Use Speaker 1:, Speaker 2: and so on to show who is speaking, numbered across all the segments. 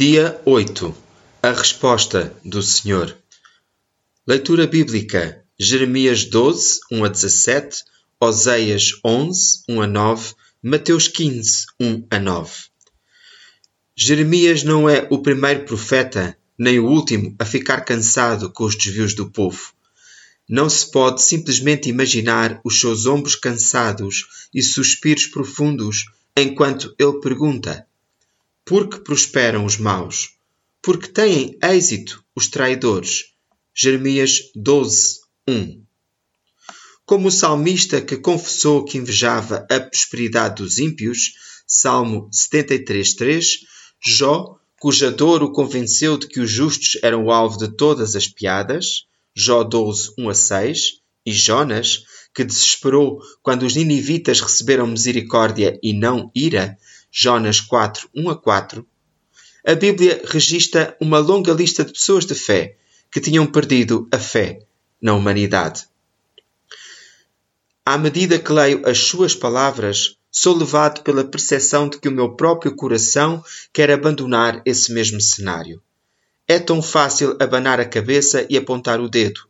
Speaker 1: Dia 8 A resposta do Senhor. Leitura bíblica: Jeremias 12, 1 a 17, Oséias 11, 1 a 9, Mateus 15, 1 a 9. Jeremias não é o primeiro profeta, nem o último a ficar cansado com os desvios do povo. Não se pode simplesmente imaginar os seus ombros cansados e suspiros profundos enquanto ele pergunta: Por que prosperam os maus? Por que têm êxito os traidores? Jeremias 12, 1 Como o salmista que confessou que invejava a prosperidade dos ímpios, Salmo 73, 3, Jó, cuja dor o convenceu de que os justos eram o alvo de todas as piadas, Jó 12, 1 a 6, e Jonas, que desesperou quando os ninivitas receberam misericórdia e não ira, Jonas 4, 1 a 4, a Bíblia registra uma longa lista de pessoas de fé que tinham perdido a fé na humanidade. À medida que leio as suas palavras, sou levado pela percepção de que o meu próprio coração quer abandonar esse mesmo cenário. É tão fácil abanar a cabeça e apontar o dedo.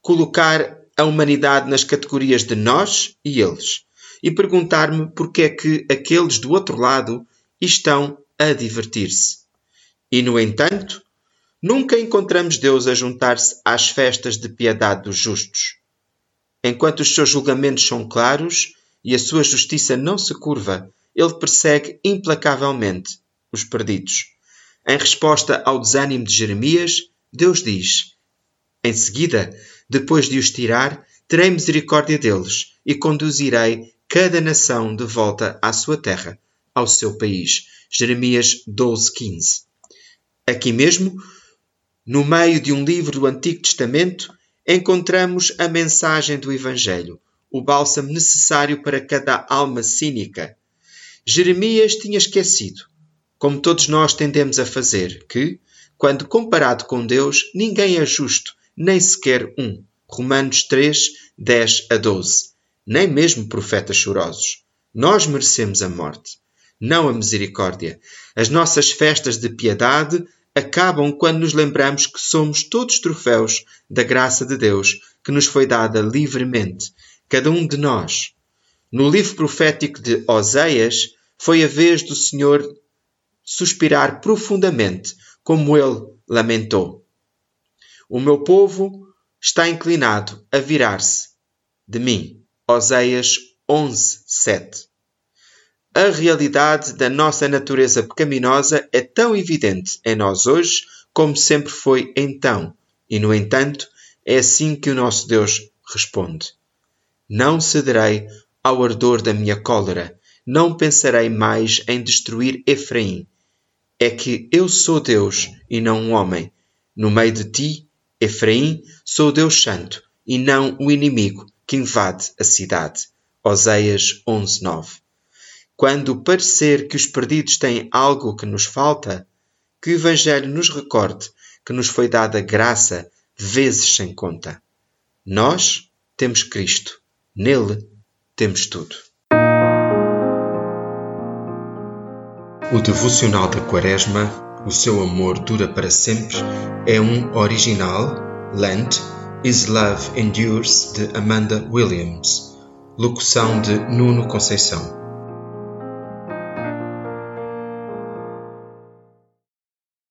Speaker 1: Colocar a humanidade nas categorias de nós e eles e perguntar-me porque é que aqueles do outro lado estão a divertir-se. E, no entanto, nunca encontramos Deus a juntar-se às festas de piedade dos justos. Enquanto os seus julgamentos são claros e a sua justiça não se curva, ele persegue implacavelmente os perdidos. Em resposta ao desânimo de Jeremias, Deus diz: Em seguida, depois de os tirar, terei misericórdia deles e conduzirei cada nação de volta à sua terra, ao seu país. Jeremias 12:15. Aqui mesmo, no meio de um livro do Antigo Testamento, encontramos a mensagem do Evangelho, o bálsamo necessário para cada alma cínica. Jeremias tinha esquecido como todos nós tendemos a fazer, que, quando comparado com Deus, ninguém é justo, nem sequer um. Romanos 3, 10 a 12. Nem mesmo profetas chorosos. Nós merecemos a morte, não a misericórdia. As nossas festas de piedade acabam quando nos lembramos que somos todos troféus da graça de Deus que nos foi dada livremente, cada um de nós. No livro profético de Oséias, foi a vez do Senhor suspirar profundamente, como ele lamentou. O meu povo está inclinado a virar-se de mim. Oséias 11, 7. A realidade da nossa natureza pecaminosa é tão evidente em nós hoje como sempre foi então, e no entanto, é assim que o nosso Deus responde: Não cederei ao ardor da minha cólera, não pensarei mais em destruir Efraim, é que eu sou Deus e não um homem. No meio de ti, Efraim, sou Deus Santo e não o inimigo que invade a cidade. Oséias 11:9. Quando parecer que os perdidos têm algo que nos falta, que o Evangelho nos recorde que nos foi dada graça vezes sem conta. Nós temos Cristo, nele temos tudo. O devocional da Quaresma, O seu amor dura para sempre, é um original, Lent, Is Love Endures, de Amanda Williams. Locução de Nuno Conceição.